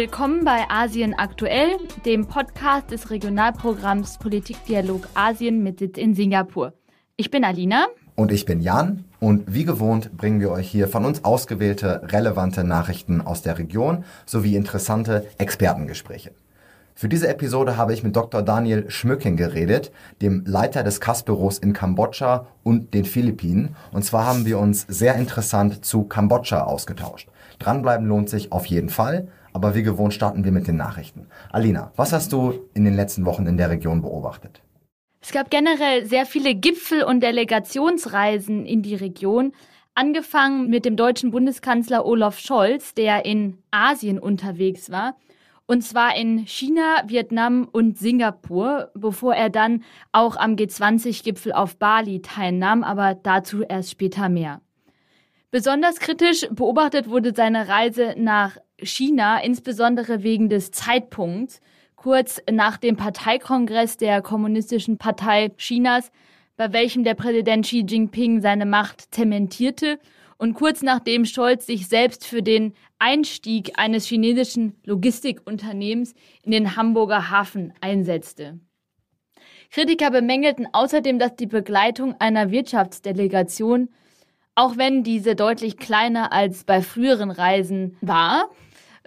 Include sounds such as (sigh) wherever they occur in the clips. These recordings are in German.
Willkommen bei Asien aktuell, dem Podcast des Regionalprogramms Politikdialog Asien mit Sitz in Singapur. Ich bin Alina. Und ich bin Jan. Und wie gewohnt bringen wir euch hier von uns ausgewählte, relevante Nachrichten aus der Region sowie interessante Expertengespräche. Für diese Episode habe ich mit Dr. Daniel Schmücking geredet, dem Leiter des CAS-Büros in Kambodscha und den Philippinen. Und zwar haben wir uns sehr interessant zu Kambodscha ausgetauscht. Dranbleiben lohnt sich auf jeden Fall. Aber wie gewohnt starten wir mit den Nachrichten. Alina, was hast du in den letzten Wochen in der Region beobachtet? Es gab generell sehr viele Gipfel- und Delegationsreisen in die Region, angefangen mit dem deutschen Bundeskanzler Olaf Scholz, der in Asien unterwegs war und zwar in China, Vietnam und Singapur, bevor er dann auch am G20-Gipfel auf Bali teilnahm, aber dazu erst später mehr. Besonders kritisch beobachtet wurde seine Reise nach China, insbesondere wegen des Zeitpunkts, kurz nach dem Parteikongress der Kommunistischen Partei Chinas, bei welchem der Präsident Xi Jinping seine Macht zementierte und kurz nachdem Scholz sich selbst für den Einstieg eines chinesischen Logistikunternehmens in den Hamburger Hafen einsetzte. Kritiker bemängelten außerdem, dass die Begleitung einer Wirtschaftsdelegation, auch wenn diese deutlich kleiner als bei früheren Reisen war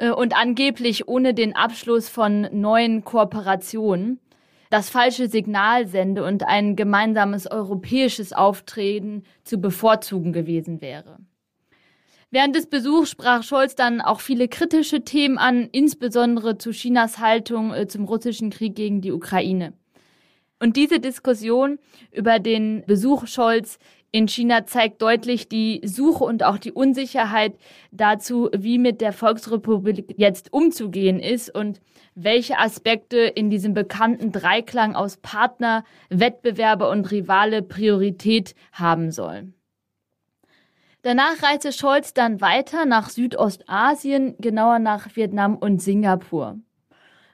und angeblich ohne den Abschluss von neuen Kooperationen, das falsche Signal sende und ein gemeinsames europäisches Auftreten zu bevorzugen gewesen wäre. Während des Besuchs sprach Scholz dann auch viele kritische Themen an, insbesondere zu Chinas Haltung äh, zum russischen Krieg gegen die Ukraine. Und diese Diskussion über den Besuch Scholz in China zeigt deutlich die Suche und auch die Unsicherheit dazu, wie mit der Volksrepublik jetzt umzugehen ist und welche Aspekte in diesem bekannten Dreiklang aus Partner, Wettbewerber und Rivale Priorität haben sollen. Danach reiste Scholz dann weiter nach Südostasien, genauer nach Vietnam und Singapur.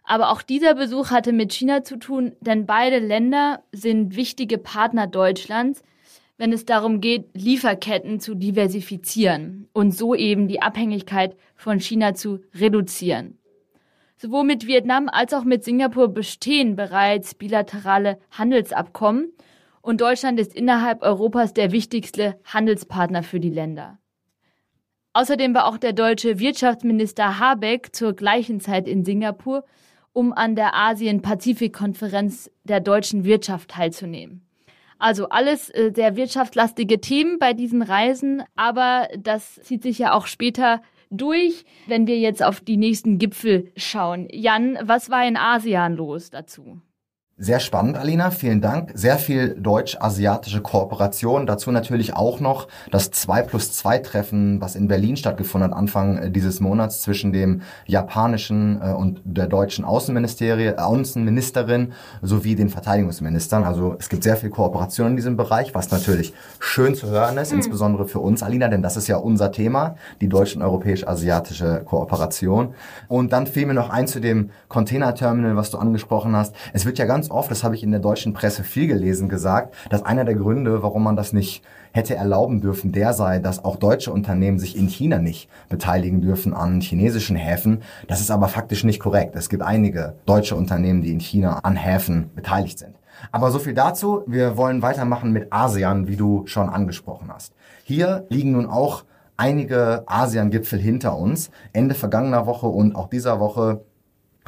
Aber auch dieser Besuch hatte mit China zu tun, denn beide Länder sind wichtige Partner Deutschlands, wenn es darum geht, Lieferketten zu diversifizieren und so eben die Abhängigkeit von China zu reduzieren. Sowohl mit Vietnam als auch mit Singapur bestehen bereits bilaterale Handelsabkommen und Deutschland ist innerhalb Europas der wichtigste Handelspartner für die Länder. Außerdem war auch der deutsche Wirtschaftsminister Habeck zur gleichen Zeit in Singapur, um an der Asien-Pazifik-Konferenz der deutschen Wirtschaft teilzunehmen. Also alles äh, sehr wirtschaftslastige Themen bei diesen Reisen, aber das zieht sich ja auch später durch, wenn wir jetzt auf die nächsten Gipfel schauen. Jan, was war in ASEAN los dazu? Sehr spannend, Alina. Vielen Dank. Sehr viel deutsch-asiatische Kooperation. Dazu natürlich auch noch das 2 plus 2 Treffen, was in Berlin stattgefunden hat, Anfang äh, dieses Monats zwischen dem japanischen äh, und der deutschen Außenministerie, Außenministerin sowie den Verteidigungsministern. Also es gibt sehr viel Kooperation in diesem Bereich, was natürlich schön zu hören ist, mhm. insbesondere für uns, Alina, denn das ist ja unser Thema, die deutsch- und europäisch-asiatische Kooperation. Und dann fiel mir noch ein zu dem Containerterminal, was du angesprochen hast. Es wird ja ganz ganz oft, das habe ich in der deutschen Presse viel gelesen, gesagt, dass einer der Gründe, warum man das nicht hätte erlauben dürfen, der sei, dass auch deutsche Unternehmen sich in China nicht beteiligen dürfen an chinesischen Häfen. Das ist aber faktisch nicht korrekt. Es gibt einige deutsche Unternehmen, die in China an Häfen beteiligt sind. Aber so viel dazu. Wir wollen weitermachen mit ASEAN, wie du schon angesprochen hast. Hier liegen nun auch einige ASEAN-Gipfel hinter uns. Ende vergangener Woche und auch dieser Woche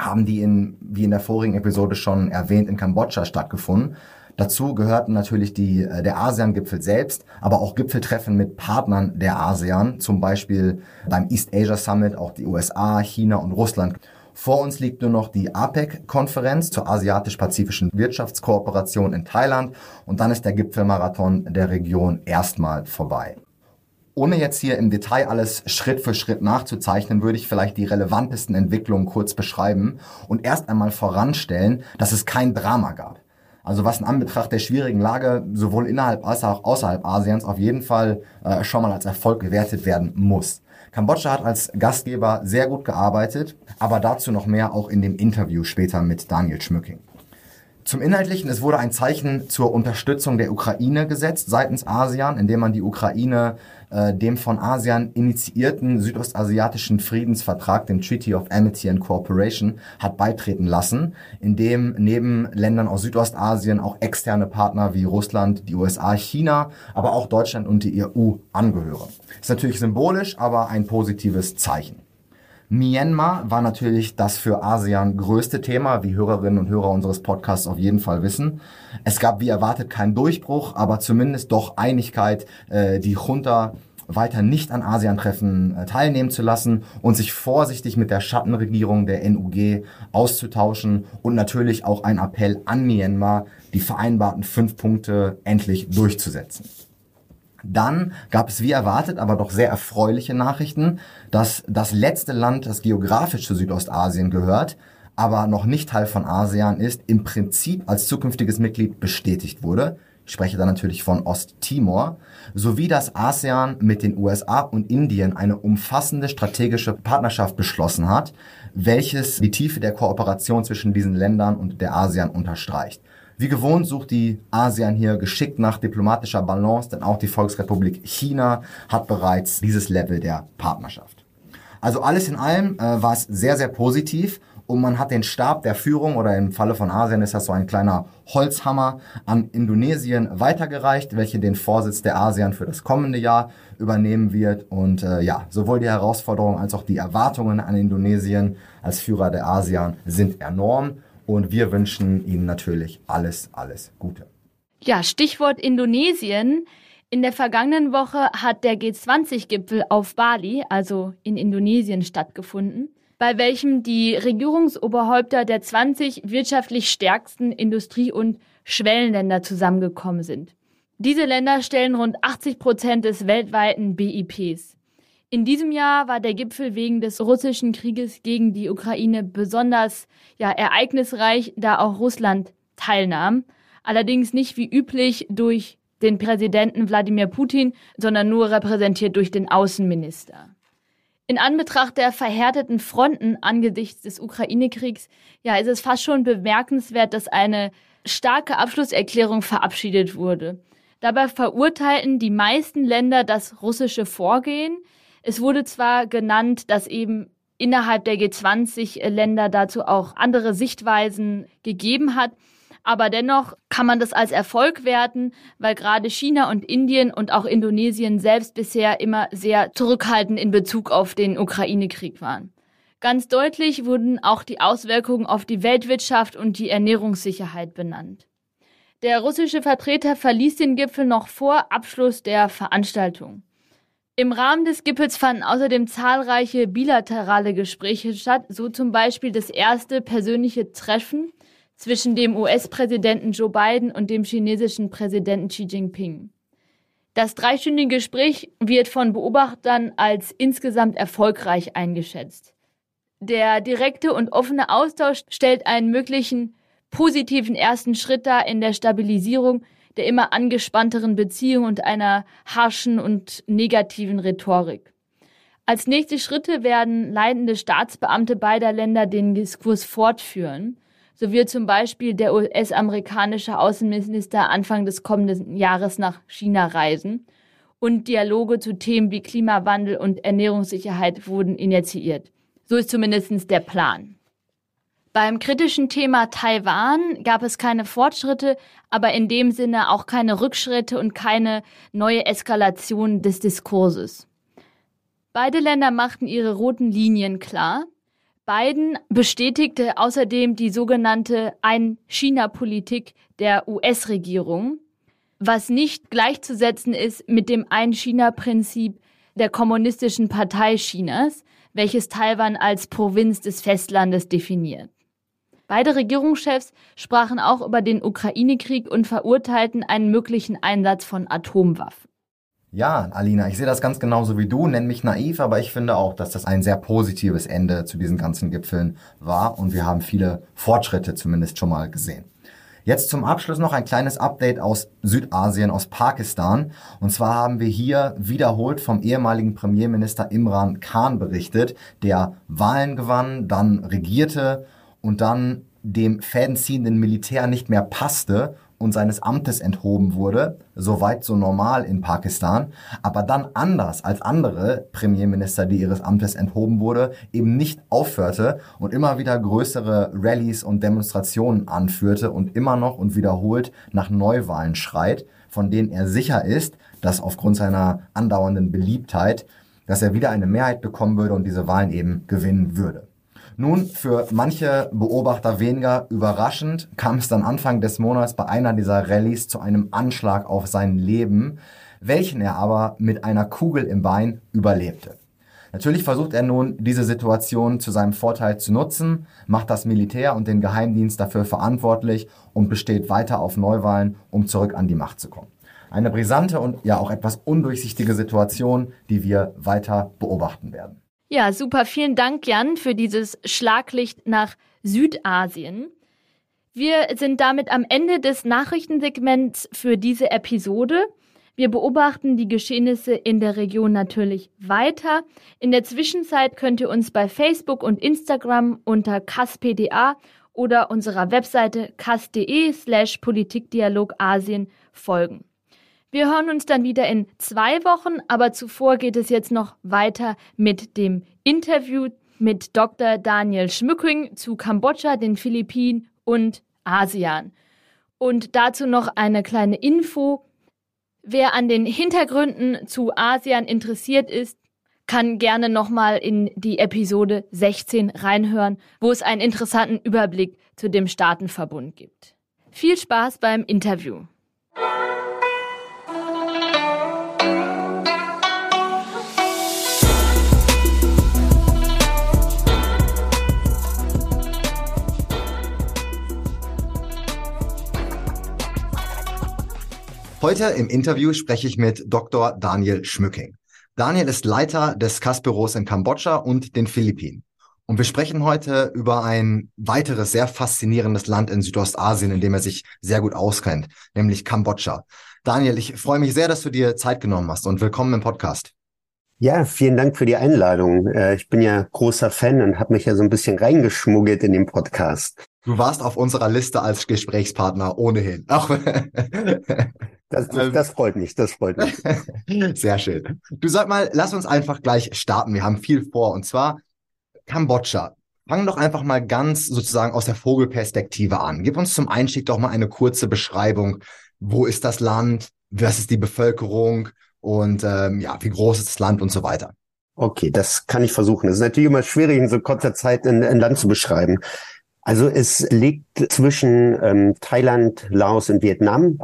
haben die in, wie in der vorigen Episode schon erwähnt, in Kambodscha stattgefunden. Dazu gehörten natürlich die, äh, der ASEAN-Gipfel selbst, aber auch Gipfeltreffen mit Partnern der ASEAN, zum Beispiel beim East Asia Summit auch die USA, China und Russland. Vor uns liegt nur noch die APEC-Konferenz zur asiatisch-pazifischen Wirtschaftskooperation in Thailand und dann ist der Gipfelmarathon der Region erstmal vorbei. Ohne jetzt hier im Detail alles Schritt für Schritt nachzuzeichnen, würde ich vielleicht die relevantesten Entwicklungen kurz beschreiben und erst einmal voranstellen, dass es kein Drama gab. Also was in Anbetracht der schwierigen Lage sowohl innerhalb als auch außerhalb Asiens auf jeden Fall äh, schon mal als Erfolg gewertet werden muss. Kambodscha hat als Gastgeber sehr gut gearbeitet, aber dazu noch mehr auch in dem Interview später mit Daniel Schmücking. Zum Inhaltlichen, es wurde ein Zeichen zur Unterstützung der Ukraine gesetzt seitens ASEAN, indem man die Ukraine äh, dem von ASEAN initiierten südostasiatischen Friedensvertrag, dem Treaty of Amity and Cooperation, hat beitreten lassen, in dem neben Ländern aus Südostasien auch externe Partner wie Russland, die USA, China, aber auch Deutschland und die EU angehören. Ist natürlich symbolisch, aber ein positives Zeichen. Myanmar war natürlich das für ASEAN größte Thema, wie Hörerinnen und Hörer unseres Podcasts auf jeden Fall wissen. Es gab wie erwartet keinen Durchbruch, aber zumindest doch Einigkeit, äh, die Junta weiter nicht an ASEAN-Treffen äh, teilnehmen zu lassen und sich vorsichtig mit der Schattenregierung der NUG auszutauschen und natürlich auch ein Appell an Myanmar, die vereinbarten fünf Punkte endlich durchzusetzen. Dann gab es wie erwartet, aber doch sehr erfreuliche Nachrichten, dass das letzte Land, das geografisch zu Südostasien gehört, aber noch nicht Teil von ASEAN ist, im Prinzip als zukünftiges Mitglied bestätigt wurde. Ich spreche da natürlich von Osttimor, sowie dass ASEAN mit den USA und Indien eine umfassende strategische Partnerschaft beschlossen hat, welches die Tiefe der Kooperation zwischen diesen Ländern und der ASEAN unterstreicht. Wie gewohnt sucht die ASEAN hier geschickt nach diplomatischer Balance, denn auch die Volksrepublik China hat bereits dieses Level der Partnerschaft. Also alles in allem äh, war es sehr, sehr positiv und man hat den Stab der Führung oder im Falle von Asien ist das so ein kleiner Holzhammer an Indonesien weitergereicht, welche den Vorsitz der ASEAN für das kommende Jahr übernehmen wird. Und äh, ja, sowohl die Herausforderungen als auch die Erwartungen an Indonesien als Führer der ASEAN sind enorm. Und wir wünschen Ihnen natürlich alles, alles Gute. Ja, Stichwort Indonesien. In der vergangenen Woche hat der G20-Gipfel auf Bali, also in Indonesien, stattgefunden, bei welchem die Regierungsoberhäupter der 20 wirtschaftlich stärksten Industrie- und Schwellenländer zusammengekommen sind. Diese Länder stellen rund 80 Prozent des weltweiten BIPs. In diesem Jahr war der Gipfel wegen des russischen Krieges gegen die Ukraine besonders ja, ereignisreich, da auch Russland teilnahm. Allerdings nicht wie üblich durch den Präsidenten Wladimir Putin, sondern nur repräsentiert durch den Außenminister. In Anbetracht der verhärteten Fronten angesichts des Ukraine-Kriegs, ja, ist es fast schon bemerkenswert, dass eine starke Abschlusserklärung verabschiedet wurde. Dabei verurteilten die meisten Länder das russische Vorgehen, es wurde zwar genannt, dass eben innerhalb der G20-Länder dazu auch andere Sichtweisen gegeben hat, aber dennoch kann man das als Erfolg werten, weil gerade China und Indien und auch Indonesien selbst bisher immer sehr zurückhaltend in Bezug auf den Ukraine-Krieg waren. Ganz deutlich wurden auch die Auswirkungen auf die Weltwirtschaft und die Ernährungssicherheit benannt. Der russische Vertreter verließ den Gipfel noch vor Abschluss der Veranstaltung. Im Rahmen des Gipfels fanden außerdem zahlreiche bilaterale Gespräche statt, so zum Beispiel das erste persönliche Treffen zwischen dem US-Präsidenten Joe Biden und dem chinesischen Präsidenten Xi Jinping. Das dreistündige Gespräch wird von Beobachtern als insgesamt erfolgreich eingeschätzt. Der direkte und offene Austausch stellt einen möglichen positiven ersten Schritt dar in der Stabilisierung der immer angespannteren Beziehung und einer harschen und negativen Rhetorik. Als nächste Schritte werden leitende Staatsbeamte beider Länder den Diskurs fortführen. So wird zum Beispiel der US-amerikanische Außenminister Anfang des kommenden Jahres nach China reisen und Dialoge zu Themen wie Klimawandel und Ernährungssicherheit wurden initiiert. So ist zumindest der Plan. Beim kritischen Thema Taiwan gab es keine Fortschritte, aber in dem Sinne auch keine Rückschritte und keine neue Eskalation des Diskurses. Beide Länder machten ihre roten Linien klar. Biden bestätigte außerdem die sogenannte Ein-China-Politik der US-Regierung, was nicht gleichzusetzen ist mit dem Ein-China-Prinzip der Kommunistischen Partei Chinas, welches Taiwan als Provinz des Festlandes definiert. Beide Regierungschefs sprachen auch über den Ukraine-Krieg und verurteilten einen möglichen Einsatz von Atomwaffen. Ja, Alina, ich sehe das ganz genauso wie du, nenn mich naiv, aber ich finde auch, dass das ein sehr positives Ende zu diesen ganzen Gipfeln war und wir haben viele Fortschritte zumindest schon mal gesehen. Jetzt zum Abschluss noch ein kleines Update aus Südasien, aus Pakistan. Und zwar haben wir hier wiederholt vom ehemaligen Premierminister Imran Khan berichtet, der Wahlen gewann, dann regierte und dann dem fädenziehenden Militär nicht mehr passte und seines Amtes enthoben wurde, soweit so normal in Pakistan, aber dann anders als andere Premierminister, die ihres Amtes enthoben wurde, eben nicht aufhörte und immer wieder größere Rallyes und Demonstrationen anführte und immer noch und wiederholt nach Neuwahlen schreit, von denen er sicher ist, dass aufgrund seiner andauernden Beliebtheit, dass er wieder eine Mehrheit bekommen würde und diese Wahlen eben gewinnen würde. Nun, für manche Beobachter weniger überraschend kam es dann Anfang des Monats bei einer dieser Rallyes zu einem Anschlag auf sein Leben, welchen er aber mit einer Kugel im Bein überlebte. Natürlich versucht er nun, diese Situation zu seinem Vorteil zu nutzen, macht das Militär und den Geheimdienst dafür verantwortlich und besteht weiter auf Neuwahlen, um zurück an die Macht zu kommen. Eine brisante und ja auch etwas undurchsichtige Situation, die wir weiter beobachten werden. Ja, super. Vielen Dank, Jan, für dieses Schlaglicht nach Südasien. Wir sind damit am Ende des Nachrichtensegments für diese Episode. Wir beobachten die Geschehnisse in der Region natürlich weiter. In der Zwischenzeit könnt ihr uns bei Facebook und Instagram unter kaspda oder unserer Webseite kas.de slash Politikdialog Asien folgen. Wir hören uns dann wieder in zwei Wochen, aber zuvor geht es jetzt noch weiter mit dem Interview mit Dr. Daniel Schmücking zu Kambodscha, den Philippinen und ASEAN. Und dazu noch eine kleine Info. Wer an den Hintergründen zu ASEAN interessiert ist, kann gerne nochmal in die Episode 16 reinhören, wo es einen interessanten Überblick zu dem Staatenverbund gibt. Viel Spaß beim Interview. Heute im Interview spreche ich mit Dr. Daniel Schmücking. Daniel ist Leiter des CAS-Büros in Kambodscha und den Philippinen. Und wir sprechen heute über ein weiteres sehr faszinierendes Land in Südostasien, in dem er sich sehr gut auskennt, nämlich Kambodscha. Daniel, ich freue mich sehr, dass du dir Zeit genommen hast und willkommen im Podcast. Ja, vielen Dank für die Einladung. Äh, ich bin ja großer Fan und habe mich ja so ein bisschen reingeschmuggelt in den Podcast. Du warst auf unserer Liste als Gesprächspartner ohnehin. Auch (laughs) Das, das, ähm. das freut mich, das freut mich. (laughs) Sehr schön. Du sag mal, lass uns einfach gleich starten. Wir haben viel vor und zwar Kambodscha. Fang doch einfach mal ganz sozusagen aus der Vogelperspektive an. Gib uns zum Einstieg doch mal eine kurze Beschreibung. Wo ist das Land? Was ist die Bevölkerung? Und ähm, ja, wie groß ist das Land und so weiter? Okay, das kann ich versuchen. Es ist natürlich immer schwierig, in so kurzer Zeit ein, ein Land zu beschreiben. Also es liegt zwischen ähm, Thailand, Laos und Vietnam.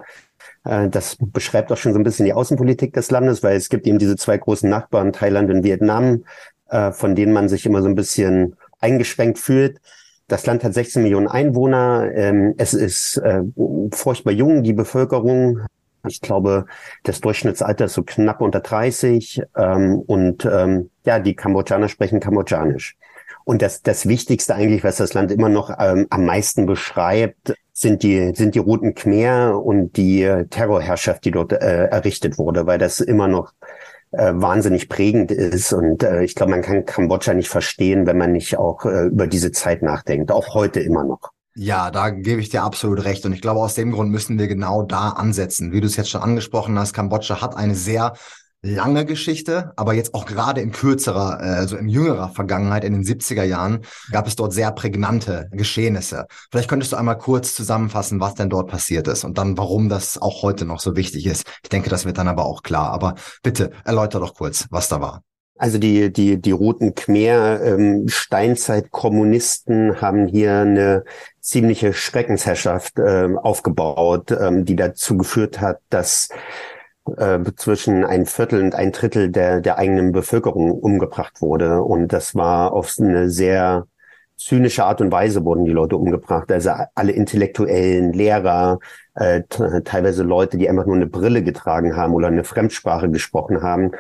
Äh, das beschreibt auch schon so ein bisschen die Außenpolitik des Landes, weil es gibt eben diese zwei großen Nachbarn, Thailand und Vietnam, äh, von denen man sich immer so ein bisschen eingeschränkt fühlt. Das Land hat 16 Millionen Einwohner. Ähm, es ist äh, furchtbar jung, die Bevölkerung. Ich glaube, das Durchschnittsalter ist so knapp unter 30. Ähm, und ähm, ja, die Kambodschaner sprechen Kambodschanisch. Und das, das Wichtigste eigentlich, was das Land immer noch ähm, am meisten beschreibt, sind die, sind die Roten Khmer und die äh, Terrorherrschaft, die dort äh, errichtet wurde, weil das immer noch äh, wahnsinnig prägend ist. Und äh, ich glaube, man kann Kambodscha nicht verstehen, wenn man nicht auch äh, über diese Zeit nachdenkt, auch heute immer noch. Ja, da gebe ich dir absolut recht. Und ich glaube, aus dem Grund müssen wir genau da ansetzen. Wie du es jetzt schon angesprochen hast, Kambodscha hat eine sehr lange Geschichte, aber jetzt auch gerade in kürzerer, äh, also in jüngerer Vergangenheit, in den 70er Jahren, gab es dort sehr prägnante Geschehnisse. Vielleicht könntest du einmal kurz zusammenfassen, was denn dort passiert ist und dann, warum das auch heute noch so wichtig ist. Ich denke, das wird dann aber auch klar. Aber bitte erläuter doch kurz, was da war. Also die, die, die Roten Khmer ähm, Steinzeit-Kommunisten haben hier eine ziemliche Schreckensherrschaft äh, aufgebaut, ähm, die dazu geführt hat, dass äh, zwischen ein Viertel und ein Drittel der, der eigenen Bevölkerung umgebracht wurde. Und das war auf eine sehr zynische Art und Weise wurden die Leute umgebracht. Also alle Intellektuellen, Lehrer, äh, teilweise Leute, die einfach nur eine Brille getragen haben oder eine Fremdsprache gesprochen haben.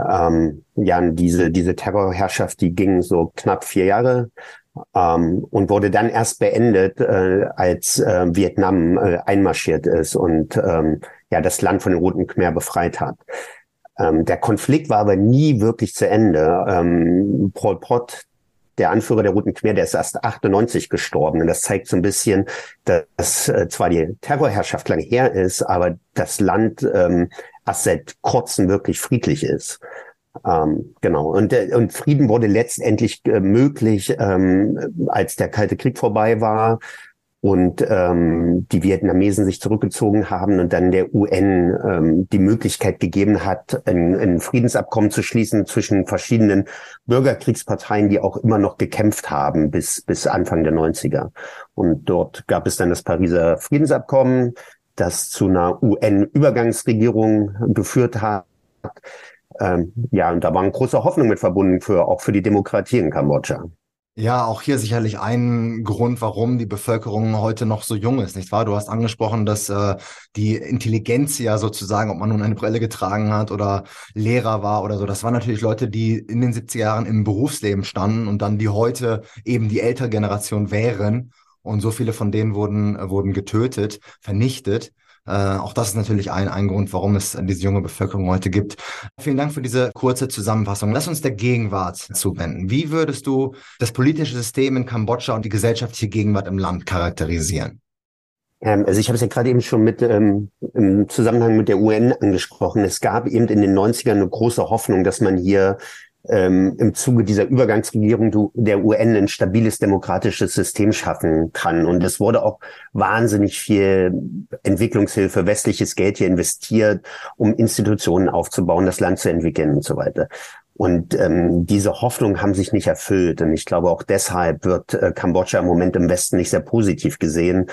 Ähm, ja, diese, diese Terrorherrschaft, die ging so knapp vier Jahre ähm, und wurde dann erst beendet, äh, als äh, Vietnam äh, einmarschiert ist und ähm, ja das Land von den Roten Khmer befreit hat. Ähm, der Konflikt war aber nie wirklich zu Ende. Ähm, Pol Pot, der Anführer der Roten Khmer, der ist erst 98 gestorben. Und das zeigt so ein bisschen, dass äh, zwar die Terrorherrschaft lange her ist, aber das Land ähm, erst seit kurzem wirklich friedlich ist. Ähm, genau. Und, äh, und Frieden wurde letztendlich äh, möglich, ähm, als der Kalte Krieg vorbei war und ähm, die Vietnamesen sich zurückgezogen haben und dann der UN ähm, die Möglichkeit gegeben hat, ein, ein Friedensabkommen zu schließen zwischen verschiedenen Bürgerkriegsparteien, die auch immer noch gekämpft haben bis, bis Anfang der 90er. Und dort gab es dann das Pariser Friedensabkommen, das zu einer UN-Übergangsregierung geführt hat. Ähm, ja, und da waren große Hoffnungen mit verbunden für auch für die Demokratie in Kambodscha. Ja, auch hier sicherlich ein Grund, warum die Bevölkerung heute noch so jung ist, nicht wahr? Du hast angesprochen, dass äh, die Intelligenz ja sozusagen, ob man nun eine Brille getragen hat oder Lehrer war oder so, das waren natürlich Leute, die in den 70er Jahren im Berufsleben standen und dann die heute eben die ältere Generation wären. Und so viele von denen wurden, äh, wurden getötet, vernichtet. Äh, auch das ist natürlich ein, ein Grund, warum es diese junge Bevölkerung heute gibt. Vielen Dank für diese kurze Zusammenfassung. Lass uns der Gegenwart zuwenden. Wie würdest du das politische System in Kambodscha und die gesellschaftliche Gegenwart im Land charakterisieren? Ähm, also ich habe es ja gerade eben schon mit ähm, im Zusammenhang mit der UN angesprochen. Es gab eben in den 90ern eine große Hoffnung, dass man hier ähm, im Zuge dieser Übergangsregierung der UN ein stabiles demokratisches System schaffen kann. Und es wurde auch wahnsinnig viel Entwicklungshilfe, westliches Geld hier investiert, um Institutionen aufzubauen, das Land zu entwickeln und so weiter. Und ähm, diese Hoffnungen haben sich nicht erfüllt. Und ich glaube, auch deshalb wird äh, Kambodscha im Moment im Westen nicht sehr positiv gesehen,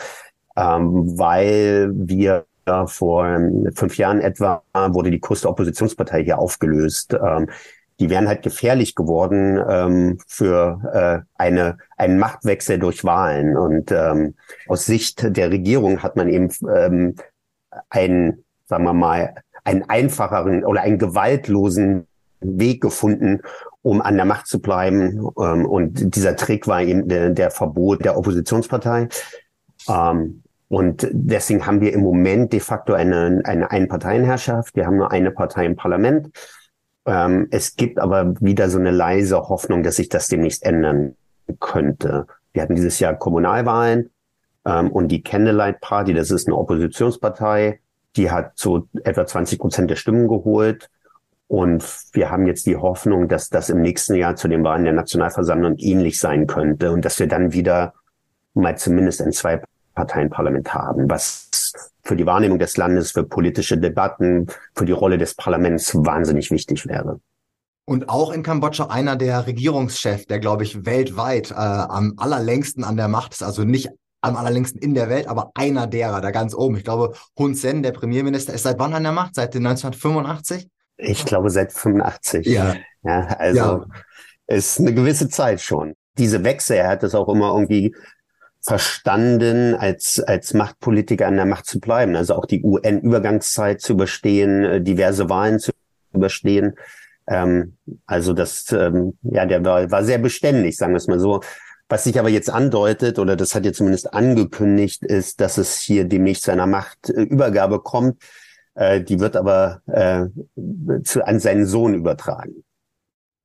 ähm, weil wir vor ähm, fünf Jahren etwa wurde die größte Oppositionspartei hier aufgelöst. Ähm, die wären halt gefährlich geworden ähm, für äh, eine, einen Machtwechsel durch Wahlen. Und ähm, aus Sicht der Regierung hat man eben ähm, einen, sagen wir mal, einen einfacheren oder einen gewaltlosen Weg gefunden, um an der Macht zu bleiben. Ähm, und dieser Trick war eben der, der Verbot der Oppositionspartei. Ähm, und deswegen haben wir im Moment de facto eine, eine Einparteienherrschaft. Wir haben nur eine Partei im Parlament. Ähm, es gibt aber wieder so eine leise Hoffnung, dass sich das demnächst ändern könnte. Wir hatten dieses Jahr Kommunalwahlen ähm, und die Candlelight Party, das ist eine Oppositionspartei, die hat so etwa 20 Prozent der Stimmen geholt. Und wir haben jetzt die Hoffnung, dass das im nächsten Jahr zu den Wahlen der Nationalversammlung ähnlich sein könnte und dass wir dann wieder mal zumindest ein Zwei-Parteien-Parlament haben, was für die Wahrnehmung des Landes, für politische Debatten, für die Rolle des Parlaments wahnsinnig wichtig wäre. Und auch in Kambodscha einer der Regierungschefs, der, glaube ich, weltweit äh, am allerlängsten an der Macht ist, also nicht am allerlängsten in der Welt, aber einer derer, da ganz oben. Ich glaube, Hun Sen, der Premierminister, ist seit wann an der Macht? Seit 1985? Ich glaube, seit 85. Ja. Ja, also ja. ist eine gewisse Zeit schon. Diese Wechsel, er hat es auch immer irgendwie verstanden, als, als Machtpolitiker an der Macht zu bleiben. Also auch die UN-Übergangszeit zu überstehen, äh, diverse Wahlen zu überstehen. Ähm, also das, ähm, ja, der war, war sehr beständig, sagen wir es mal so. Was sich aber jetzt andeutet, oder das hat jetzt zumindest angekündigt, ist, dass es hier demnächst zu einer Machtübergabe kommt. Äh, die wird aber äh, zu, an seinen Sohn übertragen.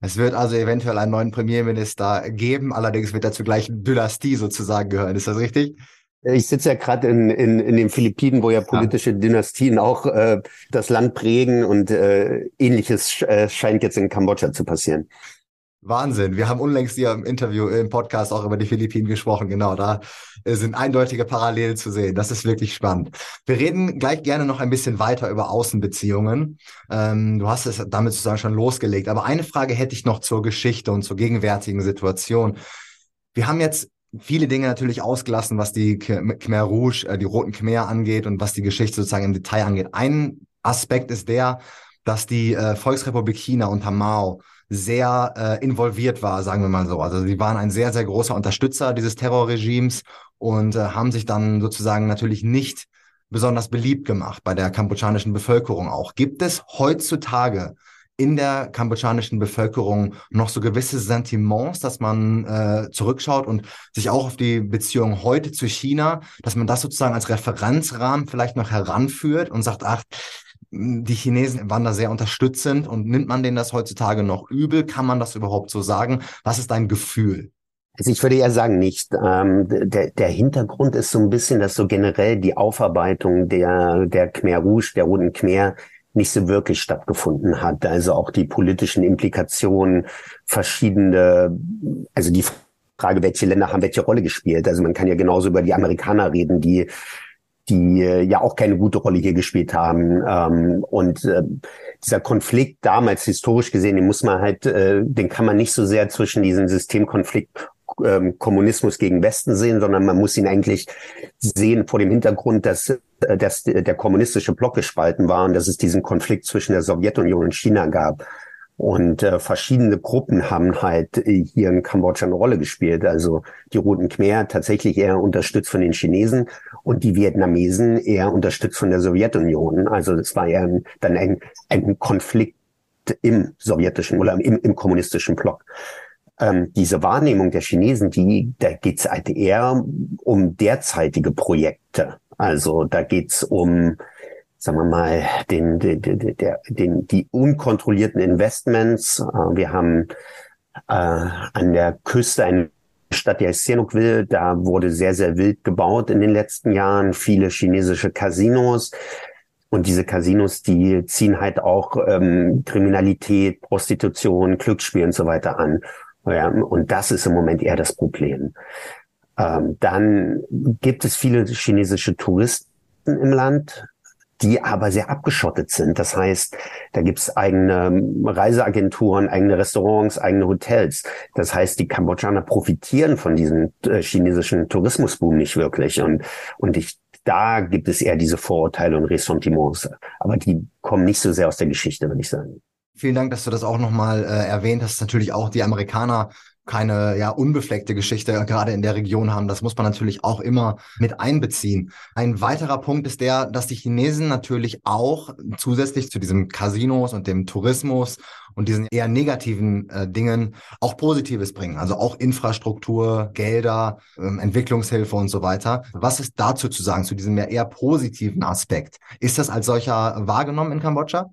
Es wird also eventuell einen neuen Premierminister geben, allerdings wird er zur gleichen Dynastie sozusagen gehören. Ist das richtig? Ich sitze ja gerade in, in, in den Philippinen, wo ja politische ja. Dynastien auch äh, das Land prägen und äh, ähnliches äh, scheint jetzt in Kambodscha zu passieren. Wahnsinn. Wir haben unlängst hier im Interview, im Podcast auch über die Philippinen gesprochen. Genau, da äh, sind eindeutige Parallelen zu sehen. Das ist wirklich spannend. Wir reden gleich gerne noch ein bisschen weiter über Außenbeziehungen. Ähm, du hast es damit sozusagen schon losgelegt. Aber eine Frage hätte ich noch zur Geschichte und zur gegenwärtigen Situation. Wir haben jetzt viele Dinge natürlich ausgelassen, was die Khmer Rouge, äh, die Roten Khmer angeht und was die Geschichte sozusagen im Detail angeht. Ein Aspekt ist der, dass die äh, Volksrepublik China unter Mao sehr äh, involviert war, sagen wir mal so. Also sie waren ein sehr, sehr großer Unterstützer dieses Terrorregimes und äh, haben sich dann sozusagen natürlich nicht besonders beliebt gemacht bei der kambodschanischen Bevölkerung auch. Gibt es heutzutage in der kambodschanischen Bevölkerung noch so gewisse Sentiments, dass man äh, zurückschaut und sich auch auf die Beziehung heute zu China, dass man das sozusagen als Referenzrahmen vielleicht noch heranführt und sagt, ach, die Chinesen waren da sehr unterstützend und nimmt man denen das heutzutage noch übel? Kann man das überhaupt so sagen? Was ist dein Gefühl? Also ich würde eher sagen nicht. Ähm, der, der Hintergrund ist so ein bisschen, dass so generell die Aufarbeitung der, der Khmer Rouge, der Roten Khmer, nicht so wirklich stattgefunden hat. Also auch die politischen Implikationen, verschiedene, also die Frage, welche Länder haben welche Rolle gespielt. Also man kann ja genauso über die Amerikaner reden, die die äh, ja auch keine gute Rolle hier gespielt haben. Ähm, und äh, dieser Konflikt damals historisch gesehen, den muss man halt, äh, den kann man nicht so sehr zwischen diesem Systemkonflikt ähm, Kommunismus gegen Westen sehen, sondern man muss ihn eigentlich sehen vor dem Hintergrund, dass, äh, dass der kommunistische Block gespalten war und dass es diesen Konflikt zwischen der Sowjetunion und China gab. Und äh, verschiedene Gruppen haben halt äh, hier in Kambodscha eine Rolle gespielt. Also die Roten Khmer tatsächlich eher unterstützt von den Chinesen und die Vietnamesen eher unterstützt von der Sowjetunion. Also es war ein, dann ein, ein Konflikt im sowjetischen oder im, im kommunistischen Block. Ähm, diese Wahrnehmung der Chinesen, die, da geht's halt eher um derzeitige Projekte. Also da geht's um sagen wir mal, den, den, den, den, die unkontrollierten Investments. Äh, wir haben äh, an der Küste eine Stadt, die heißt Sihanoukville. Da wurde sehr, sehr wild gebaut in den letzten Jahren. Viele chinesische Casinos. Und diese Casinos, die ziehen halt auch ähm, Kriminalität, Prostitution, Glücksspiel und so weiter an. Ja, und das ist im Moment eher das Problem. Ähm, dann gibt es viele chinesische Touristen im Land, die aber sehr abgeschottet sind. Das heißt, da gibt's eigene Reiseagenturen, eigene Restaurants, eigene Hotels. Das heißt, die Kambodschaner profitieren von diesem äh, chinesischen Tourismusboom nicht wirklich. Und, und ich, da gibt es eher diese Vorurteile und Ressentiments. Aber die kommen nicht so sehr aus der Geschichte, würde ich sagen. Vielen Dank, dass du das auch nochmal äh, erwähnt hast. Natürlich auch die Amerikaner keine ja unbefleckte Geschichte gerade in der Region haben. Das muss man natürlich auch immer mit einbeziehen. Ein weiterer Punkt ist der, dass die Chinesen natürlich auch zusätzlich zu diesem Casinos und dem Tourismus und diesen eher negativen äh, Dingen auch Positives bringen. Also auch Infrastruktur, Gelder, ähm, Entwicklungshilfe und so weiter. Was ist dazu zu sagen, zu diesem eher positiven Aspekt? Ist das als solcher wahrgenommen in Kambodscha?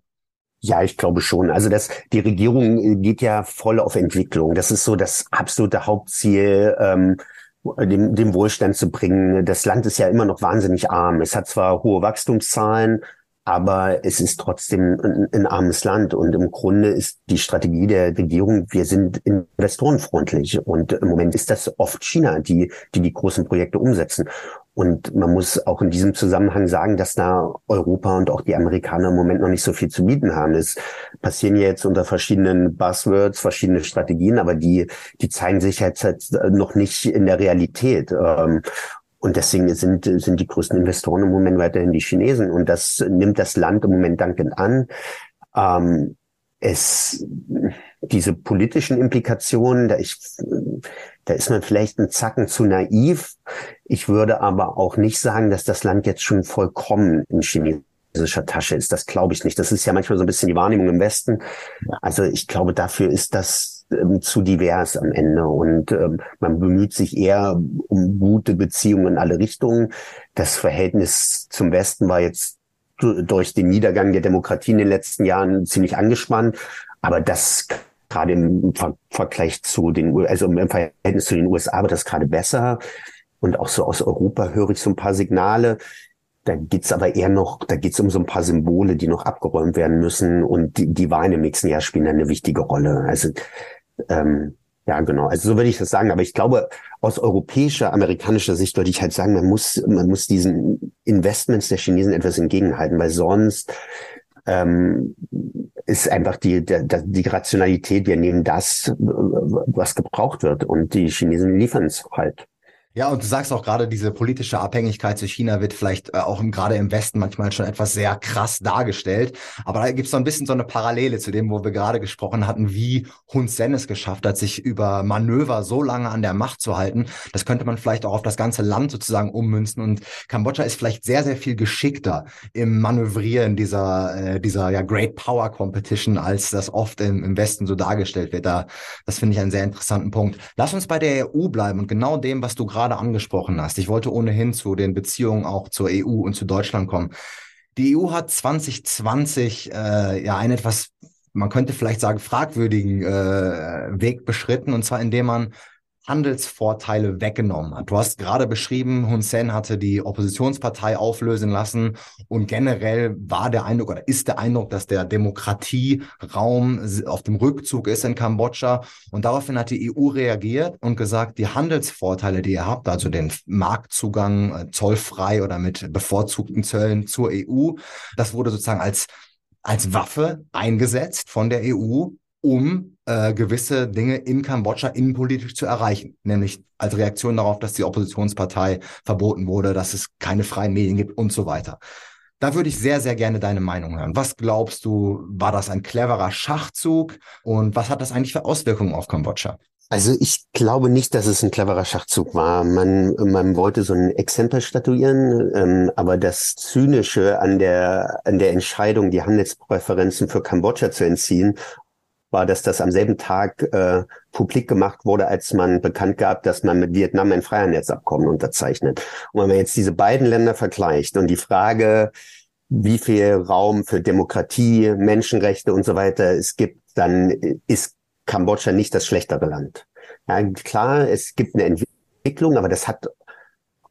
Ja, ich glaube schon. Also das, die Regierung äh, geht ja voll auf Entwicklung. Das ist so das absolute Hauptziel, ähm, dem, dem Wohlstand zu bringen. Das Land ist ja immer noch wahnsinnig arm. Es hat zwar hohe Wachstumszahlen, aber es ist trotzdem ein, ein, armes Land und im Grunde ist die Strategie der Regierung, wir sind investorenfreundlich und im Moment ist das oft China, die die, die großen Projekte umsetzen. Und man muss auch in diesem Zusammenhang sagen, dass da Europa und auch die Amerikaner im Moment noch nicht so viel zu bieten haben. Es passieren jetzt unter verschiedenen Buzzwords verschiedene Strategien, aber die, die zeigen sich jetzt halt noch nicht in der Realität. Und deswegen sind, sind die größten Investoren im Moment weiterhin die Chinesen. Und das nimmt das Land im Moment dankend an. Ähm, es, diese politischen Implikationen, da, ich, da ist man vielleicht ein Zacken zu naiv. Ich würde aber auch nicht sagen, dass das Land jetzt schon vollkommen in chinesischer Tasche ist. Das glaube ich nicht. Das ist ja manchmal so ein bisschen die Wahrnehmung im Westen. Also ich glaube, dafür ist das ähm, zu divers am Ende und ähm, man bemüht sich eher um gute Beziehungen in alle Richtungen. Das Verhältnis zum Westen war jetzt durch den Niedergang der Demokratie in den letzten Jahren ziemlich angespannt, aber das gerade im Ver Vergleich zu den, also im Verhältnis zu den USA wird das gerade besser. Und auch so aus Europa höre ich so ein paar Signale. Da geht's aber eher noch, da geht's um so ein paar Symbole, die noch abgeräumt werden müssen. Und die, die Wahlen im nächsten Jahr spielen eine wichtige Rolle. Also ähm, ja, genau. Also so würde ich das sagen. Aber ich glaube, aus europäischer, amerikanischer Sicht würde ich halt sagen, man muss, man muss diesen Investments der Chinesen etwas entgegenhalten, weil sonst ähm, ist einfach die, der, die Rationalität, wir nehmen das, was gebraucht wird und die Chinesen liefern es halt. Ja, und du sagst auch gerade, diese politische Abhängigkeit zu China wird vielleicht äh, auch gerade im Westen manchmal schon etwas sehr krass dargestellt. Aber da gibt es so ein bisschen so eine Parallele zu dem, wo wir gerade gesprochen hatten, wie Hun Sen es geschafft hat, sich über Manöver so lange an der Macht zu halten. Das könnte man vielleicht auch auf das ganze Land sozusagen ummünzen. Und Kambodscha ist vielleicht sehr, sehr viel geschickter im Manövrieren dieser, äh, dieser ja, Great Power Competition, als das oft im, im Westen so dargestellt wird. Da, das finde ich einen sehr interessanten Punkt. Lass uns bei der EU bleiben und genau dem, was du gerade gerade angesprochen hast. Ich wollte ohnehin zu den Beziehungen auch zur EU und zu Deutschland kommen. Die EU hat 2020 äh, ja einen etwas, man könnte vielleicht sagen, fragwürdigen äh, Weg beschritten, und zwar indem man Handelsvorteile weggenommen hat. Du hast gerade beschrieben, Hun Sen hatte die Oppositionspartei auflösen lassen und generell war der Eindruck oder ist der Eindruck, dass der Demokratieraum auf dem Rückzug ist in Kambodscha und daraufhin hat die EU reagiert und gesagt, die Handelsvorteile, die ihr habt, also den Marktzugang äh, zollfrei oder mit bevorzugten Zöllen zur EU, das wurde sozusagen als als Waffe eingesetzt von der EU, um äh, gewisse Dinge in Kambodscha innenpolitisch zu erreichen. Nämlich als Reaktion darauf, dass die Oppositionspartei verboten wurde, dass es keine freien Medien gibt und so weiter. Da würde ich sehr, sehr gerne deine Meinung hören. Was glaubst du, war das ein cleverer Schachzug und was hat das eigentlich für Auswirkungen auf Kambodscha? Also ich glaube nicht, dass es ein cleverer Schachzug war. Man, man wollte so ein Exempel statuieren, ähm, aber das Zynische an der, an der Entscheidung, die Handelspräferenzen für Kambodscha zu entziehen war, dass das am selben Tag äh, publik gemacht wurde, als man bekannt gab, dass man mit Vietnam ein Freihandelsabkommen unterzeichnet. Und wenn man jetzt diese beiden Länder vergleicht und die Frage, wie viel Raum für Demokratie, Menschenrechte und so weiter es gibt, dann ist Kambodscha nicht das schlechtere Land. Ja, klar, es gibt eine Entwicklung, aber das hat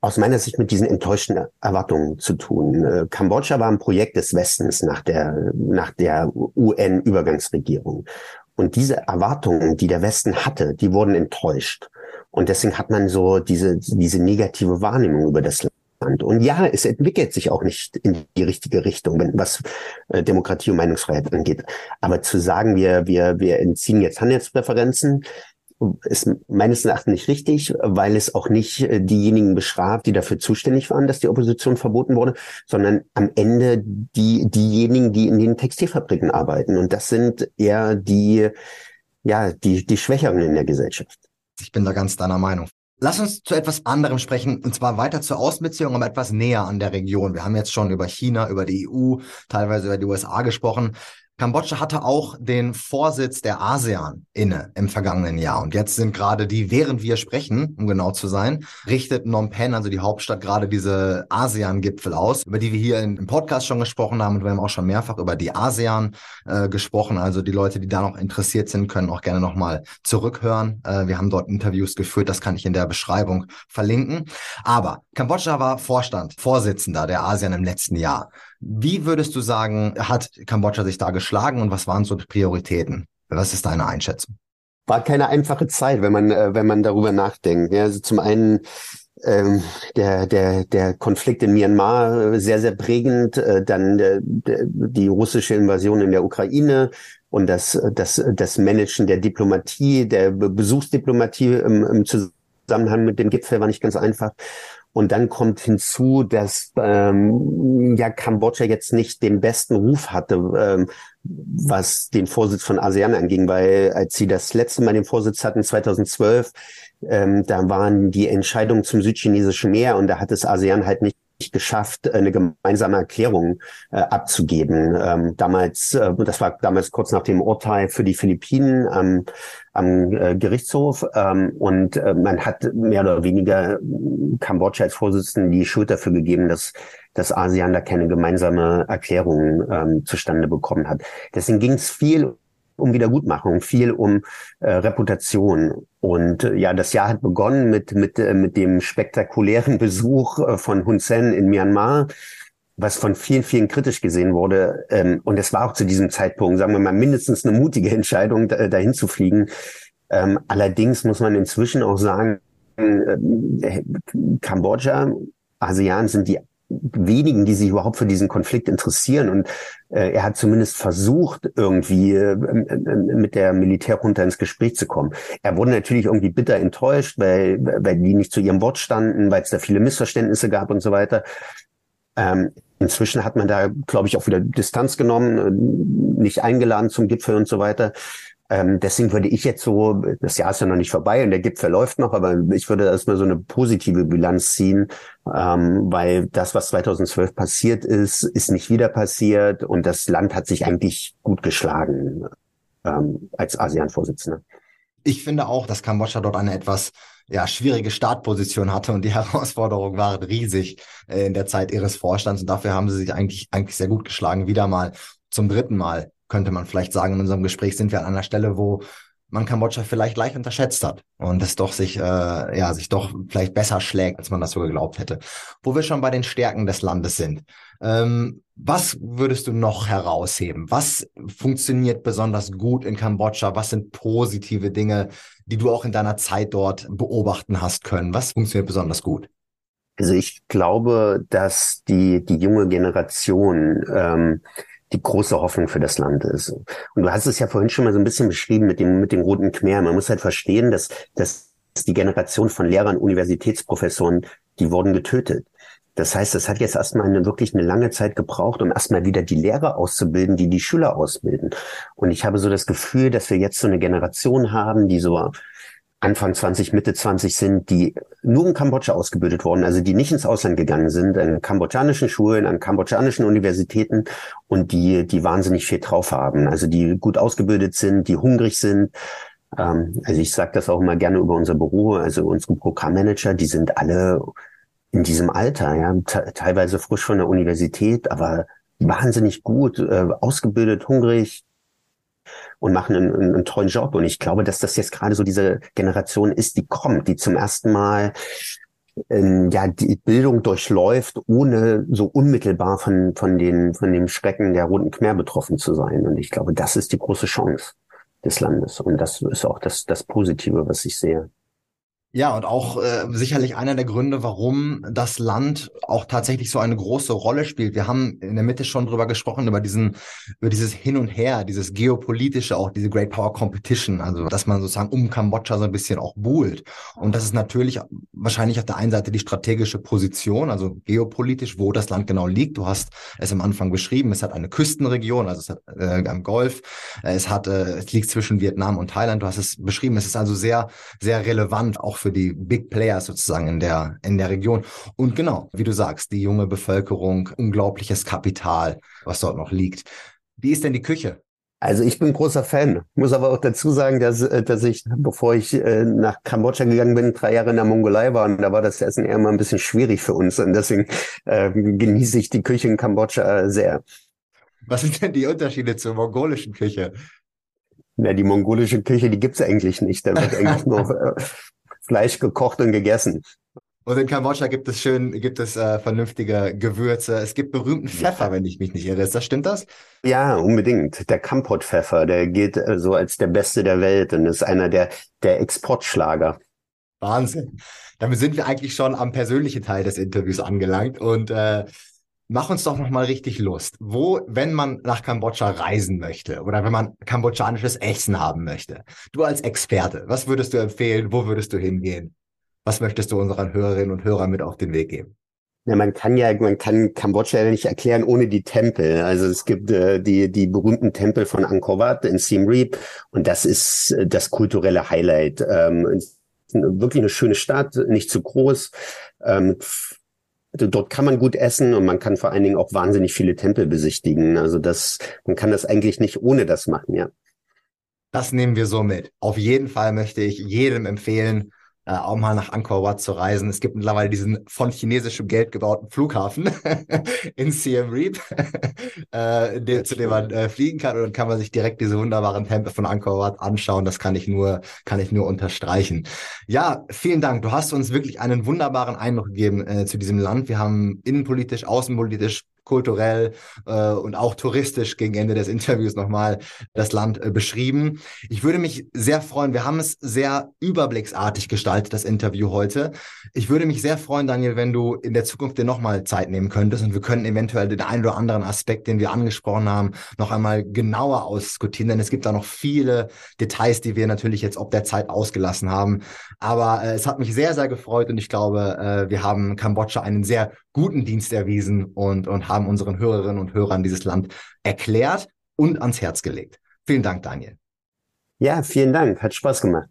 aus meiner Sicht mit diesen enttäuschten Erwartungen zu tun. Äh, Kambodscha war ein Projekt des Westens nach der, nach der UN-Übergangsregierung. Und diese Erwartungen, die der Westen hatte, die wurden enttäuscht. Und deswegen hat man so diese, diese negative Wahrnehmung über das Land. Und ja, es entwickelt sich auch nicht in die richtige Richtung, wenn, was äh, Demokratie und Meinungsfreiheit angeht. Aber zu sagen, wir, wir, wir entziehen jetzt Handelspräferenzen, ist meines Erachtens nicht richtig, weil es auch nicht äh, diejenigen bestraft, die dafür zuständig waren, dass die Opposition verboten wurde, sondern am Ende die, diejenigen, die in den Textilfabriken arbeiten. Und das sind eher die, ja, die, die Schwächeren in der Gesellschaft. Ich bin da ganz deiner Meinung. Lass uns zu etwas anderem sprechen, und zwar weiter zur Außenbeziehung, aber etwas näher an der Region. Wir haben jetzt schon über China, über die EU, teilweise über die USA gesprochen. Kambodscha hatte auch den Vorsitz der ASEAN inne im vergangenen Jahr. Und jetzt sind gerade die, während wir sprechen, um genau zu sein, richtet Phnom Penh, also die Hauptstadt, gerade diese ASEAN-Gipfel aus, über die wir hier im Podcast schon gesprochen haben. Und wir haben auch schon mehrfach über die ASEAN äh, gesprochen. Also die Leute, die da noch interessiert sind, können auch gerne nochmal zurückhören. Äh, wir haben dort Interviews geführt. Das kann ich in der Beschreibung verlinken. Aber Kambodscha war Vorstand, Vorsitzender der ASEAN im letzten Jahr. Wie würdest du sagen, hat Kambodscha sich da geschlagen und was waren so die Prioritäten? Was ist deine Einschätzung? War keine einfache Zeit, wenn man, äh, wenn man darüber nachdenkt. Ja, also zum einen ähm, der, der, der Konflikt in Myanmar äh, sehr, sehr prägend, äh, dann der, der, die russische Invasion in der Ukraine und das, das, das Managen der Diplomatie, der Besuchsdiplomatie im, im Zusammenhang mit dem Gipfel war nicht ganz einfach. Und dann kommt hinzu, dass ähm, ja Kambodscha jetzt nicht den besten Ruf hatte, ähm, was den Vorsitz von ASEAN anging, weil als sie das letzte Mal den Vorsitz hatten, 2012, ähm, da waren die Entscheidungen zum südchinesischen Meer und da hat es ASEAN halt nicht geschafft, eine gemeinsame Erklärung äh, abzugeben. Ähm, damals, äh, das war damals kurz nach dem Urteil für die Philippinen am, am äh, Gerichtshof ähm, und äh, man hat mehr oder weniger Kambodscha als Vorsitzenden die Schuld dafür gegeben, dass dass ASEAN da keine gemeinsame Erklärung ähm, zustande bekommen hat. Deswegen ging es viel um Wiedergutmachung, viel um äh, Reputation. Und äh, ja, das Jahr hat begonnen mit, mit, äh, mit dem spektakulären (laughs) Besuch äh, von Hun Sen in Myanmar, was von vielen, vielen kritisch gesehen wurde. Ähm, und es war auch zu diesem Zeitpunkt, sagen wir mal, mindestens eine mutige Entscheidung, da, dahin zu fliegen. Ähm, allerdings muss man inzwischen auch sagen, äh, Kambodscha, ASEAN sind die wenigen, die sich überhaupt für diesen Konflikt interessieren. Und äh, er hat zumindest versucht, irgendwie äh, mit der Militärjunta ins Gespräch zu kommen. Er wurde natürlich irgendwie bitter enttäuscht, weil, weil die nicht zu ihrem Wort standen, weil es da viele Missverständnisse gab und so weiter. Ähm, inzwischen hat man da, glaube ich, auch wieder Distanz genommen, äh, nicht eingeladen zum Gipfel und so weiter. Ähm, deswegen würde ich jetzt so, das Jahr ist ja noch nicht vorbei und der Gipfel läuft noch, aber ich würde erstmal so eine positive Bilanz ziehen, ähm, weil das, was 2012 passiert ist, ist nicht wieder passiert und das Land hat sich eigentlich gut geschlagen ähm, als ASEAN-Vorsitzender. Ich finde auch, dass Kambodscha dort eine etwas ja, schwierige Startposition hatte und die (laughs) Herausforderungen waren riesig äh, in der Zeit ihres Vorstands und dafür haben sie sich eigentlich, eigentlich sehr gut geschlagen. Wieder mal zum dritten Mal, könnte man vielleicht sagen, in unserem Gespräch sind wir an einer Stelle, wo man Kambodscha vielleicht leicht unterschätzt hat und es doch sich, äh, ja, sich doch vielleicht besser schlägt, als man das so geglaubt hätte. Wo wir schon bei den Stärken des Landes sind. Ähm, was würdest du noch herausheben? Was funktioniert besonders gut in Kambodscha? Was sind positive Dinge, die du auch in deiner Zeit dort beobachten hast können? Was funktioniert besonders gut? Also ich glaube, dass die, die junge Generation ähm, die große Hoffnung für das Land ist. Und du hast es ja vorhin schon mal so ein bisschen beschrieben mit dem, mit dem roten Khmer. Man muss halt verstehen, dass, dass die Generation von Lehrern, Universitätsprofessoren, die wurden getötet. Das heißt, es hat jetzt erstmal eine, wirklich eine lange Zeit gebraucht, um erstmal wieder die Lehrer auszubilden, die die Schüler ausbilden. Und ich habe so das Gefühl, dass wir jetzt so eine Generation haben, die so Anfang 20, Mitte 20 sind, die nur in Kambodscha ausgebildet wurden, also die nicht ins Ausland gegangen sind, an kambodschanischen Schulen, an kambodschanischen Universitäten und die, die wahnsinnig viel drauf haben, also die gut ausgebildet sind, die hungrig sind. Ähm, also ich sage das auch immer gerne über unser Büro, also unsere Programmmanager, die sind alle in diesem Alter, ja, teilweise frisch von der Universität, aber wahnsinnig gut, äh, ausgebildet, hungrig, und machen einen, einen tollen Job. Und ich glaube, dass das jetzt gerade so diese Generation ist, die kommt, die zum ersten Mal ähm, ja die Bildung durchläuft, ohne so unmittelbar von von den von dem Schrecken der Roten Khmer betroffen zu sein. Und ich glaube, das ist die große Chance des Landes. Und das ist auch das das Positive, was ich sehe. Ja, und auch äh, sicherlich einer der Gründe, warum das Land auch tatsächlich so eine große Rolle spielt. Wir haben in der Mitte schon drüber gesprochen, über diesen, über dieses Hin und Her, dieses geopolitische, auch diese Great Power Competition, also dass man sozusagen um Kambodscha so ein bisschen auch buhlt. Und das ist natürlich wahrscheinlich auf der einen Seite die strategische Position, also geopolitisch, wo das Land genau liegt. Du hast es am Anfang beschrieben, es hat eine Küstenregion, also es hat äh, am Golf, es hat, äh, es liegt zwischen Vietnam und Thailand. Du hast es beschrieben, es ist also sehr, sehr relevant, auch für die Big Players sozusagen in der, in der Region. Und genau, wie du sagst, die junge Bevölkerung, unglaubliches Kapital, was dort noch liegt. Wie ist denn die Küche? Also ich bin großer Fan, muss aber auch dazu sagen, dass, äh, dass ich, bevor ich äh, nach Kambodscha gegangen bin, drei Jahre in der Mongolei war und da war das Essen eher mal ein bisschen schwierig für uns und deswegen äh, genieße ich die Küche in Kambodscha sehr. Was sind denn die Unterschiede zur mongolischen Küche? Na, die mongolische Küche, die gibt's eigentlich nicht. Da wird (laughs) eigentlich nur äh, Fleisch gekocht und gegessen. Und in Kambodscha gibt es schön, gibt es äh, vernünftige Gewürze. Es gibt berühmten Pfeffer, ja. wenn ich mich nicht irre. Ist das stimmt das? Ja, unbedingt. Der Kampot-Pfeffer, der geht äh, so als der beste der Welt und ist einer der der Exportschlager. Wahnsinn. Damit sind wir eigentlich schon am persönlichen Teil des Interviews angelangt und äh, mach uns doch noch mal richtig Lust. Wo, wenn man nach Kambodscha reisen möchte oder wenn man kambodschanisches Essen haben möchte, du als Experte, was würdest du empfehlen? Wo würdest du hingehen? Was möchtest du unseren Hörerinnen und Hörern mit auf den Weg geben? Ja, man kann ja, man kann Kambodscha ja nicht erklären ohne die Tempel. Also es gibt äh, die die berühmten Tempel von Angkor Wat in Siem Reap und das ist äh, das kulturelle Highlight. Ähm, wirklich eine schöne Stadt, nicht zu groß. Ähm, also dort kann man gut essen und man kann vor allen Dingen auch wahnsinnig viele Tempel besichtigen. Also das, man kann das eigentlich nicht ohne das machen, ja. Das nehmen wir so mit. Auf jeden Fall möchte ich jedem empfehlen, äh, auch mal nach Angkor Wat zu reisen. Es gibt mittlerweile diesen von chinesischem Geld gebauten Flughafen (laughs) in Siem Reap, (laughs) äh, de, zu dem man äh, fliegen kann und dann kann man sich direkt diese wunderbaren Tempel von Angkor Wat anschauen. Das kann ich nur, kann ich nur unterstreichen. Ja, vielen Dank. Du hast uns wirklich einen wunderbaren Eindruck gegeben äh, zu diesem Land. Wir haben innenpolitisch, außenpolitisch kulturell äh, und auch touristisch gegen Ende des Interviews nochmal das Land äh, beschrieben. Ich würde mich sehr freuen, wir haben es sehr überblicksartig gestaltet, das Interview heute. Ich würde mich sehr freuen, Daniel, wenn du in der Zukunft dir nochmal Zeit nehmen könntest und wir können eventuell den einen oder anderen Aspekt, den wir angesprochen haben, noch einmal genauer ausdiskutieren, denn es gibt da noch viele Details, die wir natürlich jetzt ob der Zeit ausgelassen haben. Aber äh, es hat mich sehr, sehr gefreut und ich glaube, äh, wir haben Kambodscha einen sehr guten Dienst erwiesen und, und haben unseren Hörerinnen und Hörern dieses Land erklärt und ans Herz gelegt. Vielen Dank, Daniel. Ja, vielen Dank. Hat Spaß gemacht.